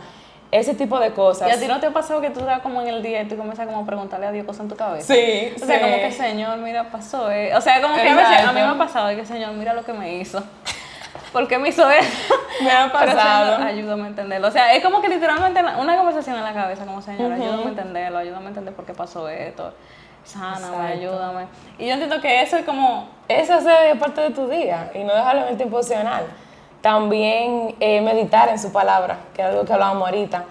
ese tipo de cosas. ¿Y a ti no te ha pasado que tú estás como en el día y tú comienzas como a preguntarle a Dios cosas en tu cabeza? Sí, O sea, como que, Señor, mira, pasó, eh. O sea, como que a veces a mí me ha pasado que, Señor, mira lo que me hizo. ¿Por qué me hizo eso? Me ha pasado. Ayúdame a entenderlo. O sea, es como que literalmente una conversación en la cabeza, como, Señor, ayúdame a entenderlo, ayúdame a entender por qué pasó esto. Sáname, ayúdame. Y yo entiendo que eso es como... Eso es parte de tu día y no dejarlo en el tiempo opcional. También eh, meditar en su palabra, que es algo que hablábamos ahorita.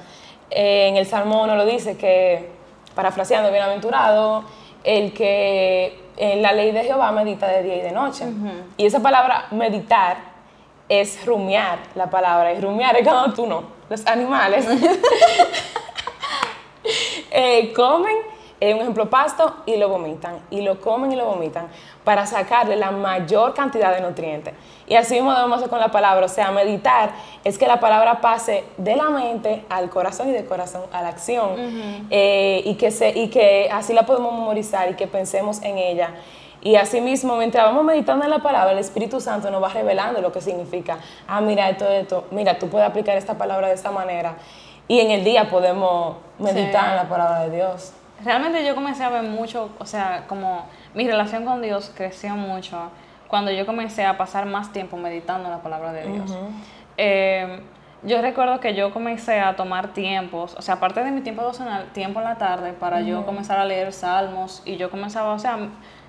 Eh, en el Salmo uno lo dice que, parafraseando, bienaventurado, el que en la ley de Jehová medita de día y de noche. Y esa palabra meditar es rumiar la palabra. Y rumiar es cuando tú no. Los animales eh, comen un ejemplo, pasto y lo vomitan, y lo comen y lo vomitan, para sacarle la mayor cantidad de nutrientes. Y así mismo debemos hacer con la palabra, o sea, meditar es que la palabra pase de la mente al corazón y del corazón a la acción, eh, y, que se, y que así la podemos memorizar y que pensemos en ella. Y así mismo, mientras vamos meditando en la palabra, el Espíritu Santo nos va revelando lo que significa. Ah, mira esto, esto, mira, tú puedes aplicar esta palabra de esta manera. Y en el día podemos meditar en la palabra de Dios realmente yo comencé a ver mucho, o sea, como mi relación con Dios creció mucho cuando yo comencé a pasar más tiempo meditando en la palabra de Dios. Eh, yo recuerdo que yo comencé a tomar tiempos, o sea, aparte de mi tiempo devocional, tiempo en la tarde para yo comenzar a leer salmos y yo comenzaba, o sea,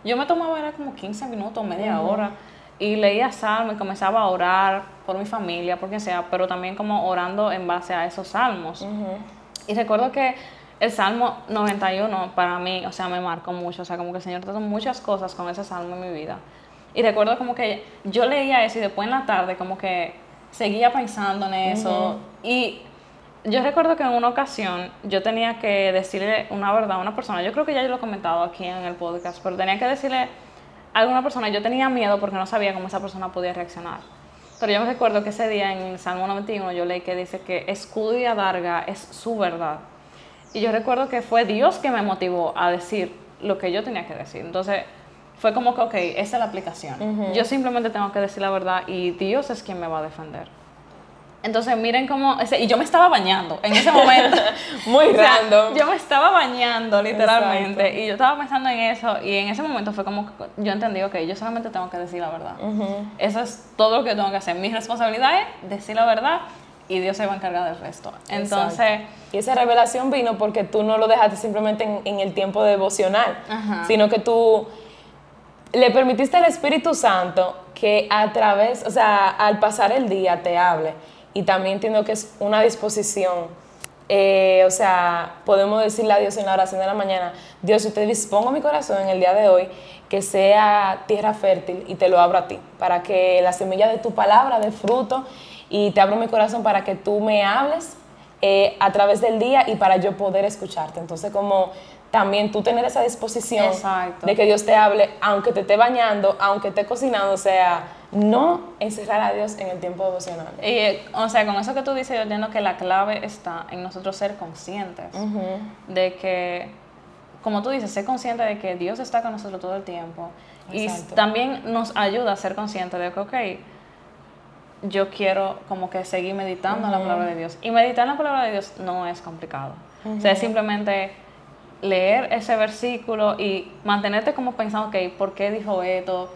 yo me tomaba era como 15 minutos, media hora y leía salmos y comenzaba a orar por mi familia, porque sea, pero también como orando en base a esos salmos. Y recuerdo que el Salmo 91 para mí, o sea, me marcó mucho, o sea, como que el Señor trató muchas cosas con ese salmo en mi vida. Y recuerdo como que yo leía eso y después en la tarde como que seguía pensando en eso. Y yo recuerdo que en una ocasión yo tenía que decirle una verdad a una persona, yo creo que ya yo lo he comentado aquí en el podcast, pero tenía que decirle a alguna persona, yo tenía miedo porque no sabía cómo esa persona podía reaccionar. Pero yo me recuerdo que ese día en el Salmo 91 yo leí que dice que escudo y adarga es su verdad. Y yo recuerdo que fue Dios que me motivó a decir lo que yo tenía que decir. Entonces, fue como que, ok, esa es la aplicación. Yo simplemente tengo que decir la verdad y Dios es quien me va a defender. Entonces, miren cómo. y yo me estaba bañando en ese momento. Muy random. Yo me estaba bañando, literalmente. Y yo estaba pensando en eso. Y en ese momento fue como. Yo entendí, ok, yo solamente tengo que decir la verdad. Eso es todo lo que tengo que hacer. Mi responsabilidad es decir la verdad y Dios se va a encargar del resto. Entonces... Y esa revelación vino porque tú no lo dejaste simplemente en, el tiempo devocional, sino que tú le permitiste al Espíritu Santo que a través, o sea, al pasar el día te hable. Y también entiendo que es una disposición. Eh, o sea, podemos decirle a Dios en la oración de la mañana, Dios, yo te dispongo mi corazón en el día de hoy, que sea tierra fértil y te lo abro a ti, para que la semilla de tu palabra dé fruto y te abro mi corazón para que tú me hables eh, a través del día y para yo poder escucharte. Entonces, como también tú tener esa disposición de que Dios te hable, aunque te esté bañando, aunque esté cocinando, o sea, no encerrar a Dios en el tiempo devocional. Y, o sea, con eso que tú dices, yo entiendo que la clave está en nosotros ser conscientes de que, como tú dices, ser consciente de que Dios está con nosotros todo el tiempo. Y también nos ayuda a ser conscientes de que, ok, yo quiero como que seguir meditando en la palabra de Dios. Y meditar en la palabra de Dios no es complicado. O sea, es simplemente leer ese versículo y mantenerte como pensando, ok, ¿por qué dijo esto?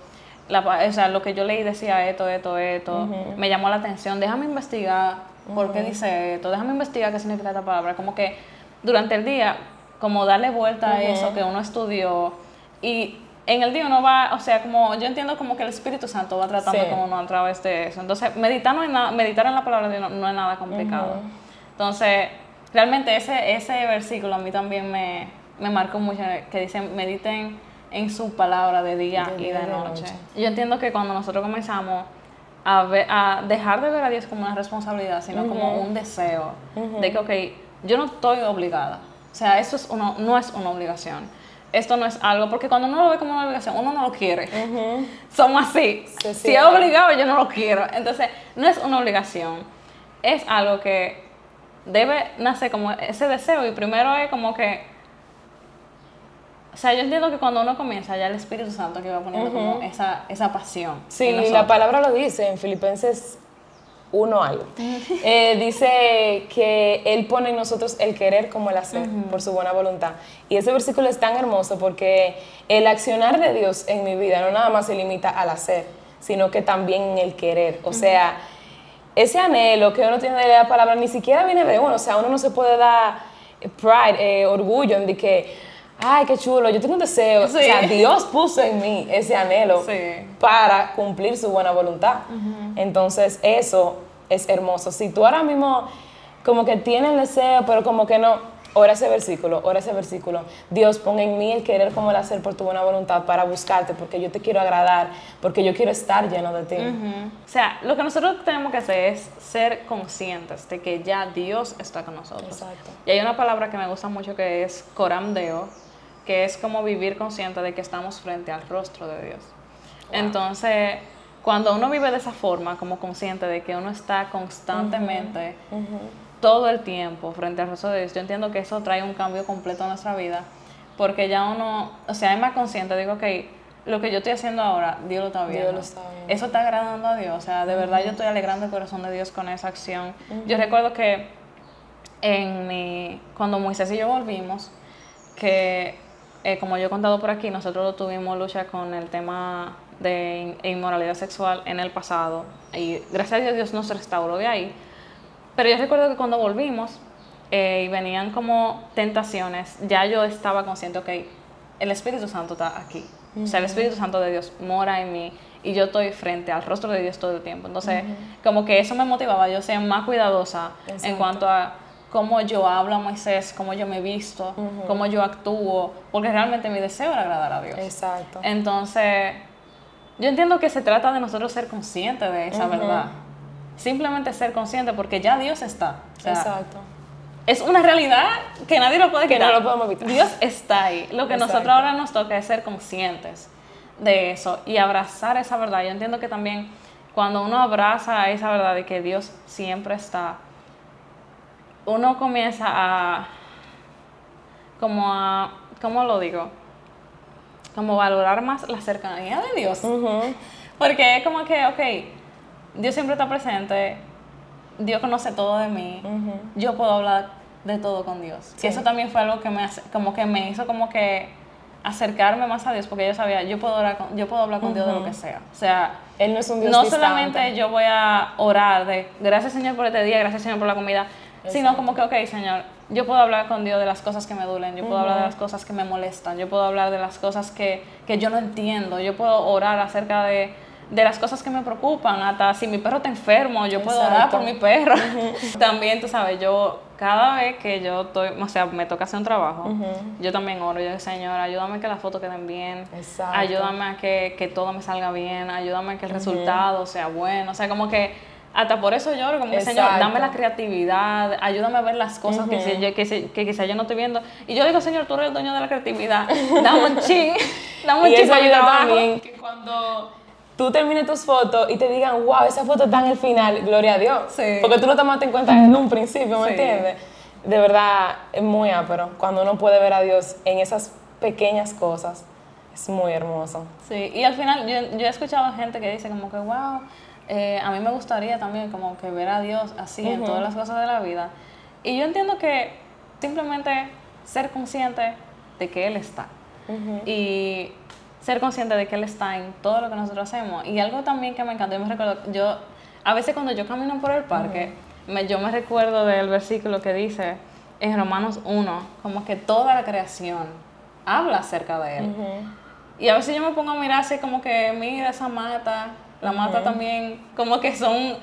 o sea, lo que yo leí decía esto, esto, esto. Me llamó la atención. Déjame investigar por qué dice esto. Déjame investigar qué significa esta palabra. Como que durante el día, como darle vuelta a eso que uno estudió y en el día uno va, o sea, como yo entiendo como que el Espíritu Santo va tratando con uno a través de eso. Entonces, meditar, no meditar en la palabra de Dios no, es nada complicado. Entonces, realmente ese, ese versículo a mí también me, me marcó mucho, que dice, mediten en su palabra de día De y de y de noche. noche. Yo entiendo que cuando nosotros comenzamos a, ver- a dejar de ver a Dios como una responsabilidad, sino como un deseo de que, ok, yo no estoy obligada. O sea, eso es uno, no es una obligación. Esto no es algo, porque cuando uno lo ve como una obligación, uno no lo quiere. Somos así. Se si es obligado, yo no lo quiero. Entonces, no es una obligación. Es algo que debe nacer como ese deseo y primero es como que o sea, yo entiendo que cuando uno comienza, ya el Espíritu Santo que va poniendo como esa, esa pasión. Sí, la palabra lo dice en Filipenses 1 algo. Eh, dice que Él pone en nosotros el querer como el hacer por su buena voluntad. Y ese versículo es tan hermoso porque el accionar de Dios en mi vida no nada más se limita al hacer, sino que también en el querer. O sea, ese anhelo que uno tiene de la palabra ni siquiera viene de uno. O sea, uno no se puede dar pride, eh, orgullo en de que, ay, qué chulo, yo tengo un deseo. Sí. O sea, Dios puso en mí ese anhelo Sí. para cumplir su buena voluntad. Entonces, eso es hermoso. Si tú ahora mismo como que tienes el deseo, pero como que no, ora ese versículo, ora ese versículo. Dios, pon en mí el querer como el hacer por tu buena voluntad para buscarte, porque yo te quiero agradar, porque yo quiero estar lleno de ti. Ujú. O sea, lo que nosotros tenemos que hacer es ser conscientes de que ya Dios está con nosotros. Exacto. Y hay una palabra que me gusta mucho que es coram deo, que es como vivir consciente de que estamos frente al rostro de Dios. Entonces, cuando uno vive de esa forma, como consciente de que uno está constantemente, todo el tiempo frente al rostro de Dios, yo entiendo que eso trae un cambio completo a nuestra vida, porque ya uno, o sea, es más consciente, digo, ok, lo que yo estoy haciendo ahora, Dios lo está Dios viendo. lo está viendo. Eso está agradando a Dios, o sea, de verdad yo estoy alegrando el corazón de Dios con esa acción. Yo recuerdo que en mi, cuando Moisés y yo volvimos, que eh, como yo he contado por aquí, nosotros tuvimos lucha con el tema de in- inmoralidad sexual en el pasado y gracias a Dios Dios nos restauró de ahí. Pero yo recuerdo que cuando volvimos eh, y venían como tentaciones, ya yo estaba consciente, ok, el Espíritu Santo está aquí. O sea, el Espíritu Santo de Dios mora en mí y yo estoy frente al rostro de Dios todo el tiempo. Entonces, como que eso me motivaba yo ser más cuidadosa en cuanto a cómo yo hablo a Moisés, cómo yo me visto, cómo yo actúo, porque realmente mi deseo era agradar a Dios. Exacto. Entonces, yo entiendo que se trata de nosotros ser conscientes de esa verdad. Simplemente ser consciente porque ya Dios está. O sea, Exacto. es una realidad que nadie lo puede Que quitar. no lo podemos evitar. Dios está ahí. Lo que nosotros Exacto. ahora nos toca es ser conscientes de eso y abrazar esa verdad. Yo entiendo que también cuando uno abraza esa verdad de que Dios siempre está, uno comienza a, como a, ¿cómo lo digo? Como valorar más la cercanía de Dios. Porque es como que, ok, Dios siempre está presente, Dios conoce todo de mí, yo puedo hablar de todo con Dios. Sí. Y eso también fue algo que me, hace- como que me hizo como que acercarme más a Dios, porque yo sabía, yo puedo, orar con- yo puedo hablar con Dios de lo que sea. O sea, Él no es un Dios no distante. solamente yo voy a orar de gracias Señor por este día, gracias Señor por la comida, sino como que, ok, Señor, yo puedo hablar con Dios de las cosas que me duelen, yo puedo hablar de las cosas que me molestan, yo puedo hablar de las cosas que, que yo no entiendo, yo puedo orar acerca de, de las cosas que me preocupan, hasta si mi perro está enfermo, yo puedo orar por mi perro. también, tú sabes, yo cada vez que yo estoy, o sea, me toca hacer un trabajo, yo también oro, yo digo, Señor, ayúdame a que las fotos queden bien, Exacto. ayúdame a que, que todo me salga bien, ayúdame a que el resultado sea bueno, o sea, como que hasta por eso lloro, como que Señor, dame la creatividad, ayúdame a ver las cosas que, si- yo- que, si- que quizá yo no estoy viendo. Y yo digo, Señor, tú eres el dueño de la creatividad, dame un ching, dame un Y ching ayuda también que cuando tú termines tus fotos y te digan, wow, esa foto está en el final, gloria a Dios. Sí. Porque tú lo tomaste en cuenta en un principio, ¿me Sí. entiendes? De verdad, es muy ápero. Cuando uno puede ver a Dios en esas pequeñas cosas, es muy hermoso. Sí, y al final yo, yo he escuchado gente que dice como que, wow, eh, a mí me gustaría también como que ver a Dios así en todas las cosas de la vida. Y yo entiendo que simplemente ser consciente de que Él está. Y ser consciente de que Él está en todo lo que nosotros hacemos. Y algo también que me encantó, yo me recuerdo, yo, a veces cuando yo camino por el parque, me- yo me recuerdo del versículo que dice en Romanos 1, como que toda la creación habla acerca de Él. Y a veces yo me pongo a mirar así como que, mira esa mata, la mata también, como que son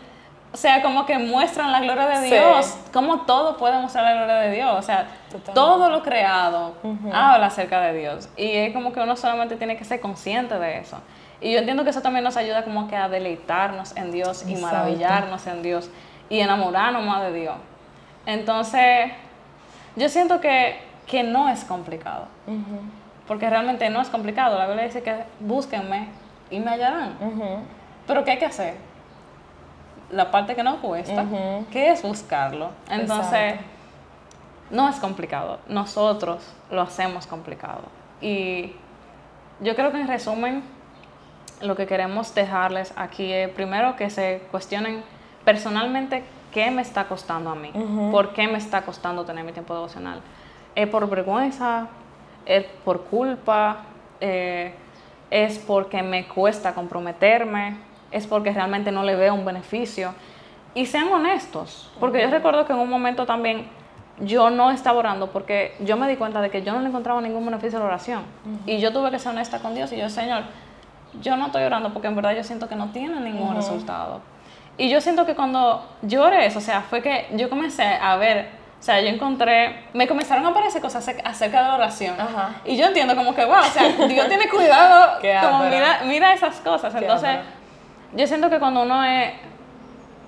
o sea, como que muestran la gloria de Dios, como todo puede mostrar la gloria de Dios, o sea, todo lo creado habla acerca de Dios y es como que uno solamente tiene que ser consciente de eso. Y yo entiendo que eso también nos ayuda como que a deleitarnos en Dios y maravillarnos en Dios y enamorarnos más de Dios. Entonces, yo siento que, que no es complicado, porque realmente no es complicado. La Biblia dice que búsquenme y me hallarán. Pero ¿qué hay que hacer? La parte que no cuesta, que es buscarlo. Entonces, no es complicado. Nosotros lo hacemos complicado. Y yo creo que en resumen, lo que queremos dejarles aquí es primero que se cuestionen personalmente qué me está costando a mí, por qué me está costando tener mi tiempo devocional. ¿Es por vergüenza? ¿Es por culpa? Eh, ¿Es porque me cuesta comprometerme? ¿Es porque realmente no le veo un beneficio? Y sean honestos, porque yo recuerdo que en un momento también yo no estaba orando porque yo me di cuenta de que yo no le encontraba ningún beneficio a la oración. Y yo tuve que ser honesta con Dios y yo, Señor, yo no estoy orando porque en verdad yo siento que no tiene ningún resultado. Y yo siento que cuando yo oré eso, o sea, fue que yo comencé a ver, o sea, yo encontré, me comenzaron a aparecer cosas acerca de la oración. Y yo entiendo como que, wow, o sea, Dios tiene cuidado, como mira, mira esas cosas. Entonces, yo siento que cuando uno es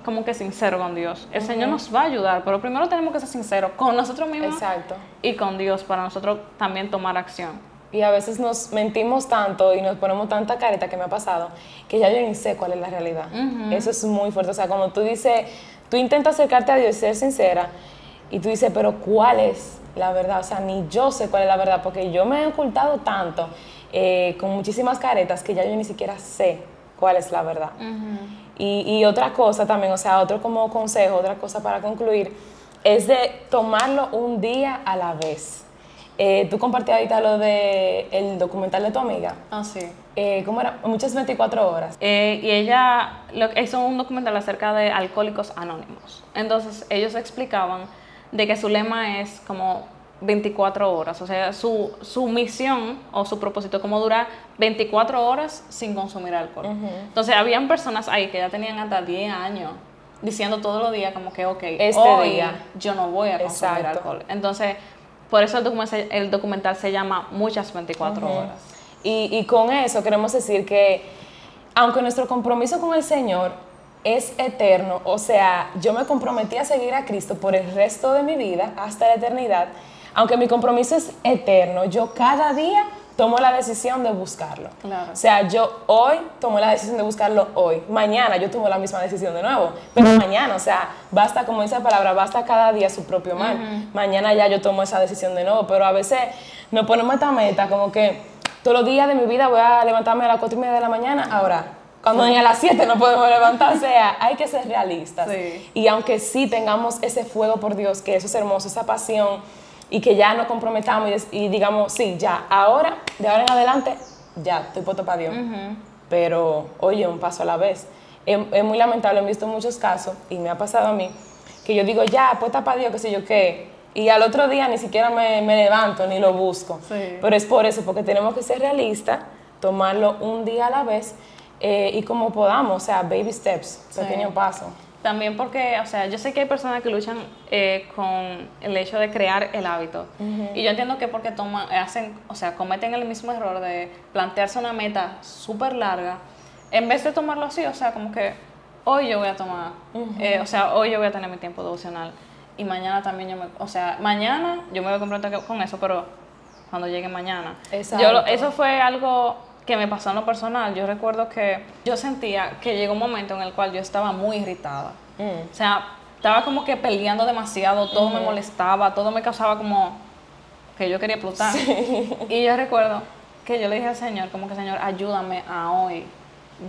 como que sincero con Dios, el Señor nos va a ayudar, pero primero tenemos que ser sinceros con nosotros mismos Exacto. y con Dios para nosotros también tomar acción. Y a veces nos mentimos tanto y nos ponemos tanta careta que me ha pasado que ya yo ni sé cuál es la realidad. Eso es muy fuerte. O sea, cuando tú dices, tú intentas acercarte a Dios y ser sincera y tú dices, pero ¿cuál es la verdad? O sea, ni yo sé cuál es la verdad porque yo me he ocultado tanto eh, con muchísimas caretas que ya yo ni siquiera sé cuál es la verdad. y, y otra cosa también, o sea, otro como consejo, otra cosa para concluir, es de tomarlo un día a la vez. Eh, tú compartías ahorita lo del el documental de tu amiga. Ah, sí. Eh, ¿Cómo era? Muchas 24 horas. Eh, y ella lo, hizo un documental acerca de alcohólicos anónimos. Entonces, ellos explicaban de que su lema es como 24 horas. O sea, su, su misión o su propósito como durar 24 horas sin consumir alcohol. Entonces, habían personas ahí que ya tenían hasta 10 años diciendo todos los días como que, ok, este hoy día yo no voy a consumir alcohol. Entonces, por eso el documental, el documental se llama Muchas 24 horas. Y, y con eso queremos decir que, aunque nuestro compromiso con el Señor es eterno, o sea, yo me comprometí a seguir a Cristo por el resto de mi vida, hasta la eternidad, aunque mi compromiso es eterno, yo cada día tomo la decisión de buscarlo. O sea, yo hoy tomo la decisión de buscarlo hoy. Mañana yo tomo la misma decisión de nuevo. Pero mañana, o sea, basta, como dice la palabra, basta cada día su propio mal. Mañana ya yo tomo esa decisión de nuevo. Pero a veces nos ponemos esta meta, como que todos los días de mi vida voy a levantarme a las 4 y media de la mañana. Ahora, cuando ni a las 7 no podemos levantar, o sea, hay que ser realistas. Y aunque sí tengamos ese fuego por Dios, que eso es hermoso, esa pasión, y que ya nos comprometamos y, digamos, sí, ya, ahora, de ahora en adelante, ya, estoy puesto para Dios. Pero, oye, un paso a la vez. Es, muy lamentable, he visto muchos casos, y me ha pasado a mí, que yo digo, ya, puesta para Dios, qué sé yo qué, y al otro día ni siquiera me, levanto ni lo busco. Pero es por eso, porque tenemos que ser realistas, tomarlo un día a la vez eh, y como podamos, o sea, baby steps, pequeño paso. También porque, o sea, yo sé que hay personas que luchan eh, con el hecho de crear el hábito. Y yo entiendo que porque toman, hacen, o sea, cometen el mismo error de plantearse una meta súper larga, en vez de tomarlo así, o sea, como que hoy yo voy a tomar, eh, o sea, hoy yo voy a tener mi tiempo devocional. Y mañana también yo me, o sea, mañana yo me voy a comprometer con eso, pero cuando llegue mañana. Yo, eso fue algo que me pasó en lo personal, yo recuerdo que yo sentía que llegó un momento en el cual yo estaba muy irritada. Mm. O sea, estaba como que peleando demasiado, todo me molestaba, todo me causaba como que yo quería explotar. Y yo recuerdo que yo le dije al Señor, como que Señor, ayúdame a hoy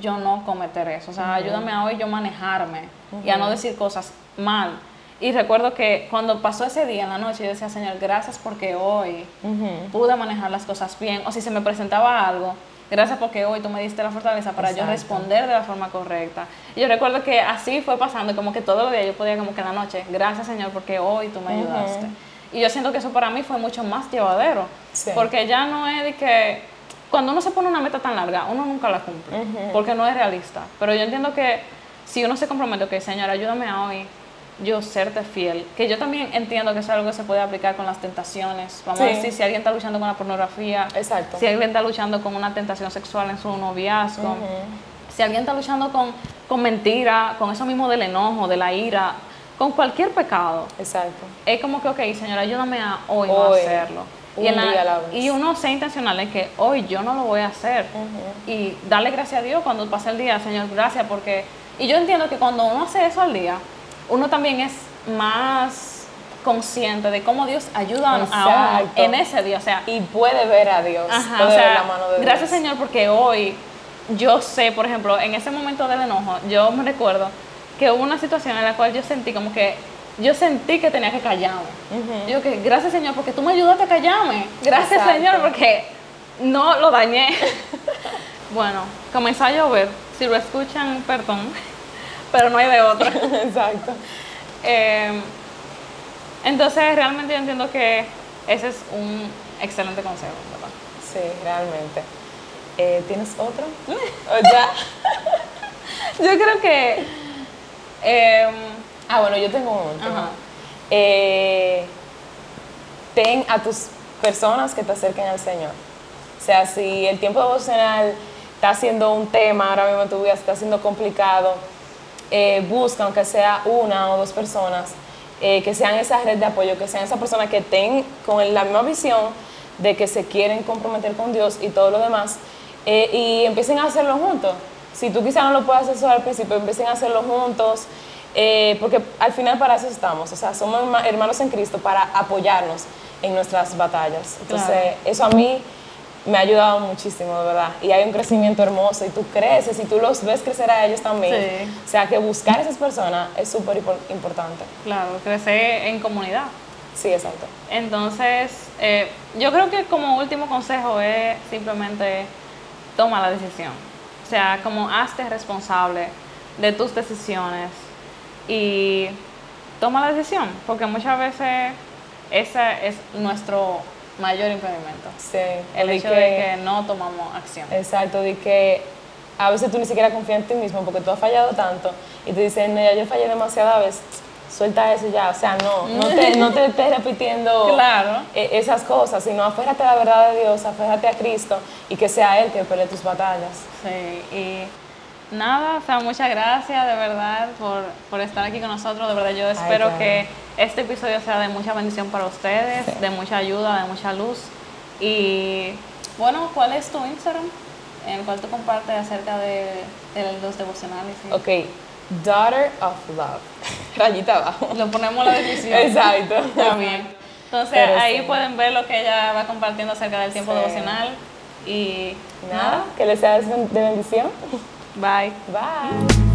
yo no cometer eso. O sea, ayúdame a hoy yo manejarme y a no decir cosas mal. Y recuerdo que cuando pasó ese día en la noche, yo decía, Señor, gracias porque hoy pude manejar las cosas bien. O si se me presentaba algo, Gracias porque hoy tú me diste la fortaleza para yo responder de la forma correcta. Y yo recuerdo que así fue pasando, como que todos los días yo podía como que en la noche, gracias Señor porque hoy tú me ayudaste. Y yo siento que eso para mí fue mucho más llevadero, porque ya no es de que cuando uno se pone una meta tan larga, uno nunca la cumple, porque no es realista. Pero yo entiendo que si uno se compromete, ok, Señor, ayúdame a hoy yo serte fiel, que yo también entiendo que es algo que se puede aplicar con las tentaciones. Vamos a decir, si alguien está luchando con la pornografía, Exacto. si alguien está luchando con una tentación sexual en su noviazgo, si alguien está luchando con, con mentira, con eso mismo del enojo, de la ira, con cualquier pecado, Exacto. es como que, ok, Señor, ayúdame a hoy, no Hoy, hacerlo. un y, en la- día a la vez. y uno sea intencional en que hoy yo no lo voy a hacer. Y darle gracias a Dios cuando pase el día, Señor, gracias, porque... Y yo entiendo que cuando uno hace eso al día, uno también es más consciente de cómo Dios ayuda a uno en ese día. O sea, Y puede ver a Dios. Ajá, puede o sea, ver la mano de Dios. gracias Señor porque hoy yo sé, por ejemplo, en ese momento del enojo, yo me recuerdo que hubo una situación en la cual yo sentí como que yo sentí que tenía que callarme. Yo que gracias Señor porque tú me ayudaste a callarme. Gracias Exacto. Señor porque no lo dañé. bueno, comenzó a llover. Si lo escuchan, perdón, pero no hay de otra. Exacto. Eh, entonces realmente yo entiendo que ese es un excelente consejo, ¿verdad? Sí, realmente. Eh, ¿Tienes otro? ¿O ya? Yo creo que. em, Ah, bueno, yo tengo un último. Ajá. Eh, ten a tus personas que te acerquen al Señor. O sea, si el tiempo devocional está siendo un tema ahora mismo tu vida, está siendo complicado, eh, busca, aunque sea una o dos personas, eh, que sean esa red de apoyo, que sean esas personas que estén con la misma visión de que se quieren comprometer con Dios y todo lo demás, eh, y empiecen a hacerlo juntos. Si tú quizás no lo puedas hacer solo al principio, empiecen a hacerlo juntos, eh, porque al final para eso estamos, o sea, somos herma- hermanos en Cristo para apoyarnos en nuestras batallas. Entonces, Claro. eso a mí me ha ayudado muchísimo, de verdad. Y hay un crecimiento hermoso y tú creces y tú los ves crecer a ellos también. Sí. O sea, que buscar a esas personas es súper impor- importante. claro, crecer en comunidad. Sí, exacto. Entonces, eh, yo creo que como último consejo es simplemente toma la decisión. O sea, como hazte responsable de tus decisiones y toma la decisión, porque muchas veces ese es nuestro mayor impedimento. Sí. El de hecho de que no tomamos acción. Exacto, de que a veces tú ni siquiera confías en ti mismo porque tú has fallado tanto y tú dices, no, ya yo fallé demasiadas veces, suelta eso ya, o sea, no, no te, no te estés repitiendo Claro. eh, esas cosas, sino aférrate a la verdad de Dios, aférrate a Cristo y que sea Él que pelee tus batallas. Sí, y nada, o sea, muchas gracias de verdad por, por estar aquí con nosotros. De verdad, yo espero que este episodio sea de mucha bendición para ustedes, de mucha ayuda, de mucha luz. Y bueno, ¿cuál es tu Instagram? En el cual tú compartes acerca de, de los devocionales. y- Ok, Daughter of Love, rayita abajo. Lo ponemos en la descripción. Exacto. Bien. Entonces Pero ahí sí. pueden ver lo que ella va compartiendo acerca del tiempo Sí. devocional. Y Nada, que les sea de bendición. Bye. Bye.